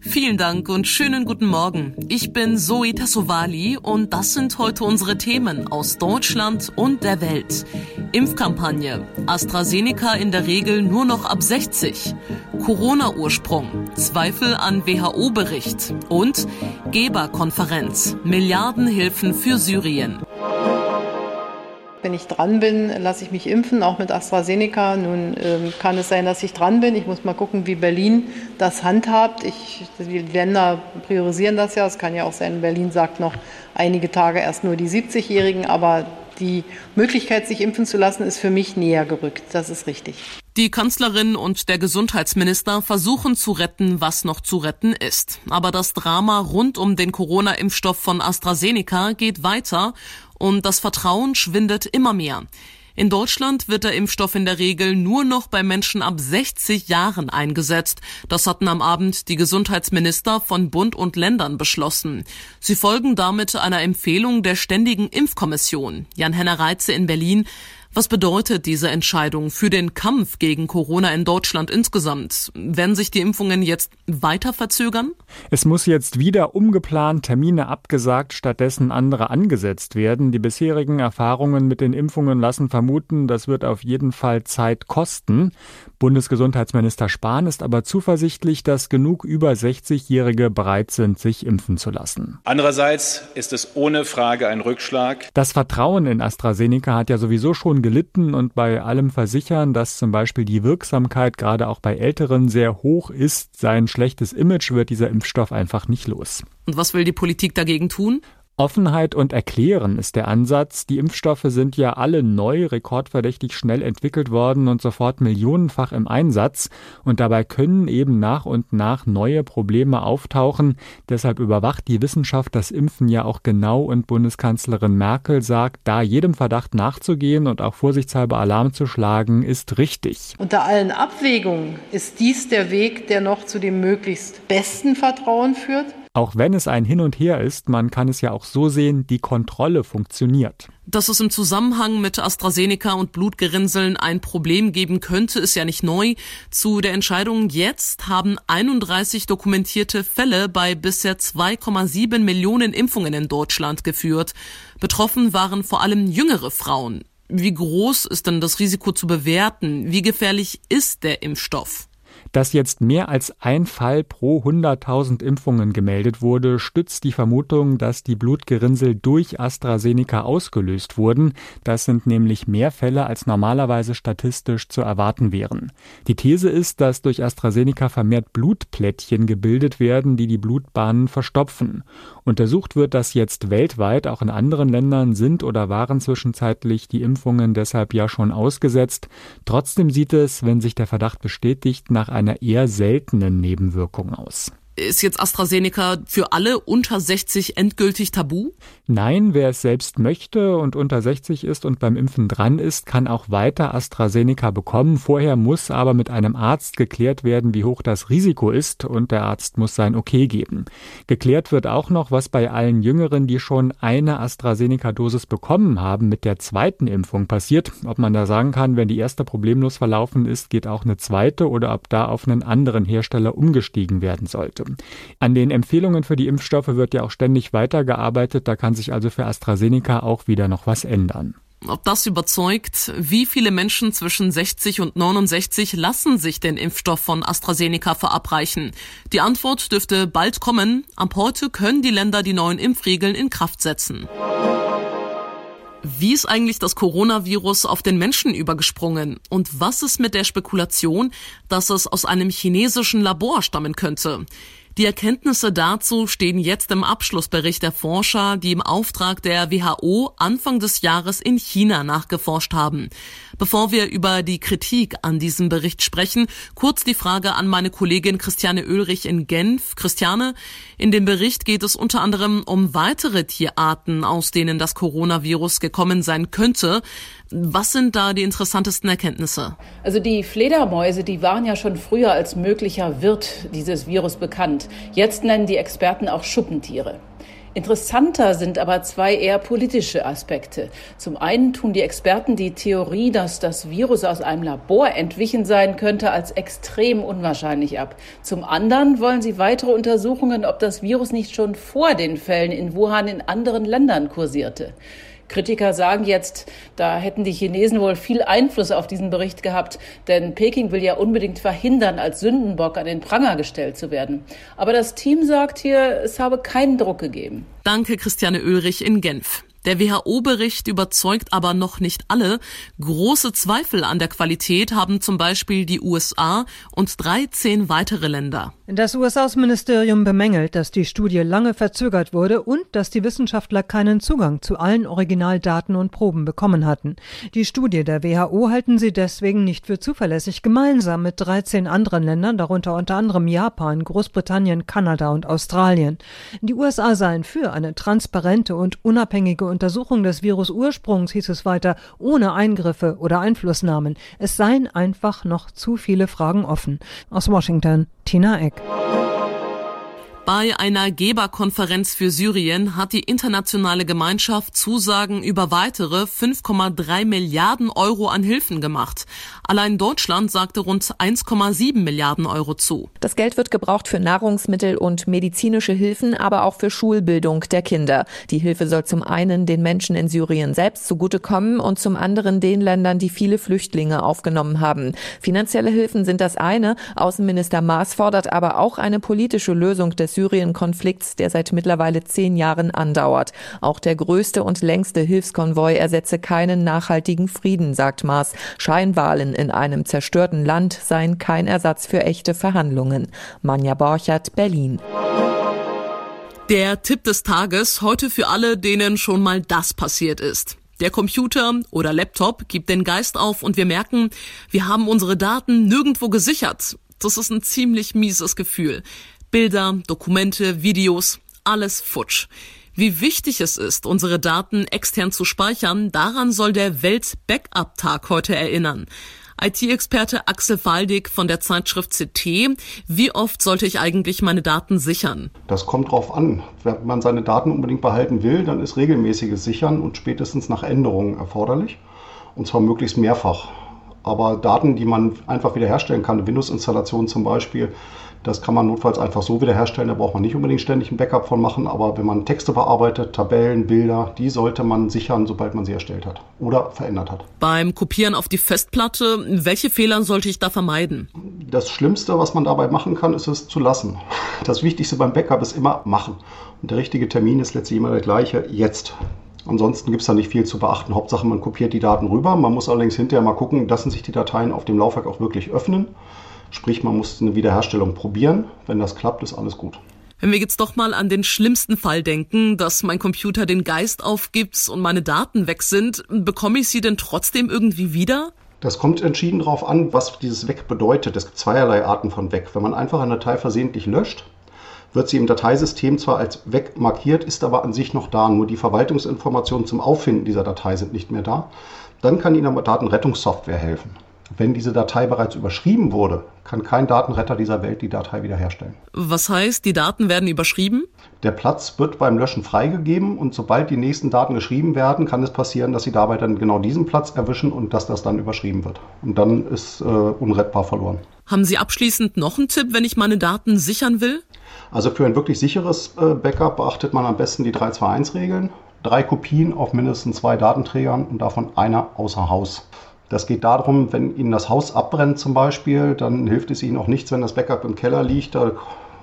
Vielen Dank und schönen guten Morgen. Ich bin Zoe Tassovali und das sind heute unsere Themen aus Deutschland und der Welt. Impfkampagne. AstraZeneca in der Regel nur noch ab 60. Corona-Ursprung. Zweifel an WHO-Bericht. Und Geberkonferenz. Milliardenhilfen für Syrien. Wenn ich dran bin, lasse ich mich impfen, auch mit AstraZeneca. Nun ähm, kann es sein, dass ich dran bin. Ich muss mal gucken, wie Berlin das handhabt. Ich, die Länder priorisieren das ja. Es kann ja auch sein, Berlin sagt noch einige Tage erst nur die 70-Jährigen, aber die Möglichkeit, sich impfen zu lassen, ist für mich näher gerückt. Das ist richtig. Die Kanzlerin und der Gesundheitsminister versuchen zu retten, was noch zu retten ist. Aber das Drama rund um den Corona-Impfstoff von AstraZeneca geht weiter und das Vertrauen schwindet immer mehr. In Deutschland wird der Impfstoff in der Regel nur noch bei Menschen ab 60 Jahren eingesetzt. Das hatten am Abend die Gesundheitsminister von Bund und Ländern beschlossen. Sie folgen damit einer Empfehlung der Ständigen Impfkommission. Jan-Henner Reitze in Berlin. Was bedeutet diese Entscheidung für den Kampf gegen Corona in Deutschland insgesamt? Werden sich die Impfungen jetzt weiter verzögern? Es muss jetzt wieder umgeplant, Termine abgesagt, stattdessen andere angesetzt werden. Die bisherigen Erfahrungen mit den Impfungen lassen vermuten, das wird auf jeden Fall Zeit kosten. Bundesgesundheitsminister Spahn ist aber zuversichtlich, dass genug über 60-Jährige bereit sind, sich impfen zu lassen. Andererseits ist es ohne Frage ein Rückschlag. Das Vertrauen in AstraZeneca hat ja sowieso schon schon gelitten und bei allem Versichern, dass zum Beispiel die Wirksamkeit gerade auch bei Älteren sehr hoch ist, sein schlechtes Image wird dieser Impfstoff einfach nicht los. Und was will die Politik dagegen tun? Offenheit und Erklären ist der Ansatz. Die Impfstoffe sind ja alle neu, rekordverdächtig schnell entwickelt worden und sofort millionenfach im Einsatz. Und dabei können eben nach und nach neue Probleme auftauchen. Deshalb überwacht die Wissenschaft das Impfen ja auch genau und Bundeskanzlerin Merkel sagt, da jedem Verdacht nachzugehen und auch vorsichtshalber Alarm zu schlagen, ist richtig. Unter allen Abwägungen ist dies der Weg, der noch zu dem möglichst besten Vertrauen führt. Auch wenn es ein Hin und Her ist, man kann es ja auch so sehen, die Kontrolle funktioniert. Dass es im Zusammenhang mit AstraZeneca und Blutgerinnseln ein Problem geben könnte, ist ja nicht neu. Zu der Entscheidung jetzt haben 31 dokumentierte Fälle bei bisher 2,7 Millionen Impfungen in Deutschland geführt. Betroffen waren vor allem jüngere Frauen. Wie groß ist denn das Risiko zu bewerten? Wie gefährlich ist der Impfstoff? Dass jetzt mehr als ein Fall pro 100.000 Impfungen gemeldet wurde, stützt die Vermutung, dass die Blutgerinnsel durch AstraZeneca ausgelöst wurden. Das sind nämlich mehr Fälle, als normalerweise statistisch zu erwarten wären. Die These ist, dass durch AstraZeneca vermehrt Blutplättchen gebildet werden, die die Blutbahnen verstopfen. Untersucht wird das jetzt weltweit, auch in anderen Ländern sind oder waren zwischenzeitlich die Impfungen deshalb ja schon ausgesetzt. Trotzdem sieht es, wenn sich der Verdacht bestätigt, nach einer eher seltenen Nebenwirkung aus. Ist jetzt AstraZeneca für alle unter 60 endgültig tabu? Nein, wer es selbst möchte und unter 60 ist und beim Impfen dran ist, kann auch weiter AstraZeneca bekommen. Vorher muss aber mit einem Arzt geklärt werden, wie hoch das Risiko ist und der Arzt muss sein Okay geben. Geklärt wird auch noch, was bei allen Jüngeren, die schon eine AstraZeneca-Dosis bekommen haben, mit der zweiten Impfung passiert. Ob man da sagen kann, wenn die erste problemlos verlaufen ist, geht auch eine zweite oder ob da auf einen anderen Hersteller umgestiegen werden sollte. An den Empfehlungen für die Impfstoffe wird ja auch ständig weitergearbeitet. Da kann sich also für AstraZeneca auch wieder noch was ändern. Ob das überzeugt, wie viele Menschen zwischen 60 und 69 lassen sich den Impfstoff von AstraZeneca verabreichen? Die Antwort dürfte bald kommen. Ab heute können die Länder die neuen Impfregeln in Kraft setzen. Wie ist eigentlich das Coronavirus auf den Menschen übergesprungen? Und was ist mit der Spekulation, dass es aus einem chinesischen Labor stammen könnte? Die Erkenntnisse dazu stehen jetzt im Abschlussbericht der Forscher, die im Auftrag der WHO Anfang des Jahres in China nachgeforscht haben. Bevor wir über die Kritik an diesem Bericht sprechen, kurz die Frage an meine Kollegin Christiane Oehlrich in Genf. Christiane, in dem Bericht geht es unter anderem um weitere Tierarten, aus denen das Coronavirus gekommen sein könnte. Was sind da die interessantesten Erkenntnisse? Also die Fledermäuse, die waren ja schon früher als möglicher Wirt dieses Virus bekannt. Jetzt nennen die Experten auch Schuppentiere. Interessanter sind aber zwei eher politische Aspekte. Zum einen tun die Experten die Theorie, dass das Virus aus einem Labor entwichen sein könnte, als extrem unwahrscheinlich ab. Zum anderen wollen sie weitere Untersuchungen, ob das Virus nicht schon vor den Fällen in Wuhan in anderen Ländern kursierte. Kritiker sagen jetzt, da hätten die Chinesen wohl viel Einfluss auf diesen Bericht gehabt, denn Peking will ja unbedingt verhindern, als Sündenbock an den Pranger gestellt zu werden. Aber das Team sagt hier, es habe keinen Druck gegeben. Danke, Christiane Oehlrich in Genf. Der WHO-Bericht überzeugt aber noch nicht alle. Große Zweifel an der Qualität haben zum Beispiel die USA und 13 weitere Länder. Das US-Außenministerium bemängelt, dass die Studie lange verzögert wurde und dass die Wissenschaftler keinen Zugang zu allen Originaldaten und Proben bekommen hatten. Die Studie der WHO halten sie deswegen nicht für zuverlässig, gemeinsam mit 13 anderen Ländern, darunter unter anderem Japan, Großbritannien, Kanada und Australien. Die USA seien für eine transparente und unabhängige Untersuchung des Virusursprungs, hieß es weiter, ohne Eingriffe oder Einflussnahmen. Es seien einfach noch zu viele Fragen offen. Aus Washington, Tina Eck. Bei einer Geberkonferenz für Syrien hat die internationale Gemeinschaft Zusagen über weitere 5,3 Milliarden Euro an Hilfen gemacht. Allein Deutschland sagte rund 1,7 Milliarden Euro zu. Das Geld wird gebraucht für Nahrungsmittel und medizinische Hilfen, aber auch für Schulbildung der Kinder. Die Hilfe soll zum einen den Menschen in Syrien selbst zugutekommen und zum anderen den Ländern, die viele Flüchtlinge aufgenommen haben. Finanzielle Hilfen sind das eine. Außenminister Maas fordert aber auch eine politische Lösung des Syrien-Konflikts, der seit mittlerweile zehn Jahren andauert. Auch der größte und längste Hilfskonvoi ersetze keinen nachhaltigen Frieden, sagt Maas. Scheinwahlen in einem zerstörten Land seien kein Ersatz für echte Verhandlungen. Manja Borchert, Berlin. Der Tipp des Tages heute für alle, denen schon mal das passiert ist. Der Computer oder Laptop gibt den Geist auf und wir merken, wir haben unsere Daten nirgendwo gesichert. Das ist ein ziemlich mieses Gefühl. Bilder, Dokumente, Videos, alles futsch. Wie wichtig es ist, unsere Daten extern zu speichern, daran soll der Welt-Backup-Tag heute erinnern. IT-Experte Axel Waldig von der Zeitschrift CT. Wie oft sollte ich eigentlich meine Daten sichern? Das kommt drauf an. Wenn man seine Daten unbedingt behalten will, dann ist regelmäßiges Sichern und spätestens nach Änderungen erforderlich. Und zwar möglichst mehrfach. Aber Daten, die man einfach wiederherstellen kann, Windows-Installation zum Beispiel, das kann man notfalls einfach so wiederherstellen. Da braucht man nicht unbedingt ständig ein Backup von machen. Aber wenn man Texte bearbeitet, Tabellen, Bilder, die sollte man sichern, sobald man sie erstellt hat oder verändert hat. Beim Kopieren auf die Festplatte, welche Fehler sollte ich da vermeiden? Das Schlimmste, was man dabei machen kann, ist es zu lassen. Das Wichtigste beim Backup ist immer machen. Und der richtige Termin ist letztlich immer der gleiche, jetzt. Ansonsten gibt es da nicht viel zu beachten. Hauptsache, man kopiert die Daten rüber. Man muss allerdings hinterher mal gucken, lassen sich die Dateien auf dem Laufwerk auch wirklich öffnen. Sprich, man muss eine Wiederherstellung probieren. Wenn das klappt, ist alles gut. Wenn wir jetzt doch mal an den schlimmsten Fall denken, dass mein Computer den Geist aufgibt und meine Daten weg sind, bekomme ich sie denn trotzdem irgendwie wieder? Das kommt entschieden darauf an, was dieses Weg bedeutet. Es gibt zweierlei Arten von Weg. Wenn man einfach eine Datei versehentlich löscht, wird sie im Dateisystem zwar als weg markiert, ist aber an sich noch da. Nur die Verwaltungsinformationen zum Auffinden dieser Datei sind nicht mehr da. Dann kann Ihnen aber Datenrettungssoftware helfen. Wenn diese Datei bereits überschrieben wurde, kann kein Datenretter dieser Welt die Datei wiederherstellen. Was heißt, die Daten werden überschrieben? Der Platz wird beim Löschen freigegeben und sobald die nächsten Daten geschrieben werden, kann es passieren, dass sie dabei dann genau diesen Platz erwischen und dass das dann überschrieben wird. Und dann ist äh, unrettbar verloren. Haben Sie abschließend noch einen Tipp, wenn ich meine Daten sichern will? Also für ein wirklich sicheres äh, Backup beachtet man am besten die 321-Regeln. Drei Kopien auf mindestens zwei Datenträgern und davon einer außer Haus. Das geht darum, wenn Ihnen das Haus abbrennt zum Beispiel, dann hilft es Ihnen auch nichts, wenn das Backup im Keller liegt. Da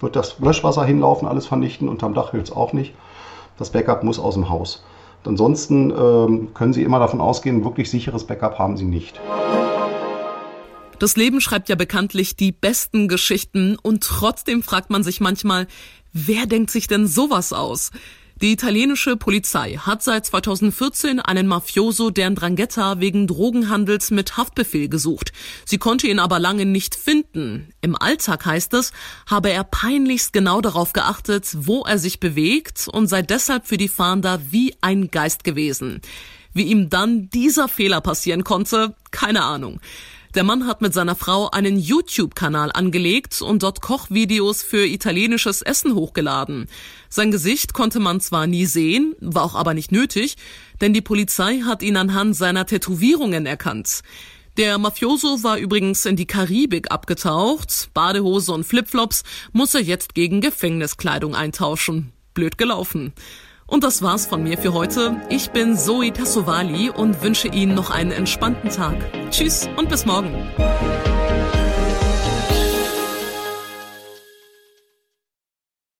wird das Löschwasser hinlaufen, alles vernichten. Unterm Dach hilft es auch nicht. Das Backup muss aus dem Haus. Ansonsten ähm, können Sie immer davon ausgehen, wirklich sicheres Backup haben Sie nicht. Das Leben schreibt ja bekanntlich die besten Geschichten und trotzdem fragt man sich manchmal, wer denkt sich denn sowas aus? Die italienische Polizei hat seit 2014 einen Mafioso der Drangheta wegen Drogenhandels mit Haftbefehl gesucht. Sie konnte ihn aber lange nicht finden. Im Alltag heißt es, habe er peinlichst genau darauf geachtet, wo er sich bewegt und sei deshalb für die Fahnder wie ein Geist gewesen. Wie ihm dann dieser Fehler passieren konnte, keine Ahnung. Der Mann hat mit seiner Frau einen YouTube-Kanal angelegt und dort Kochvideos für italienisches Essen hochgeladen. Sein Gesicht konnte man zwar nie sehen, war auch aber nicht nötig, denn die Polizei hat ihn anhand seiner Tätowierungen erkannt. Der Mafioso war übrigens in die Karibik abgetaucht. Badehose und Flipflops muss er jetzt gegen Gefängniskleidung eintauschen. Blöd gelaufen. Und das war's von mir für heute. Ich bin Zoe Tassovali und wünsche Ihnen noch einen entspannten Tag. Tschüss und bis morgen.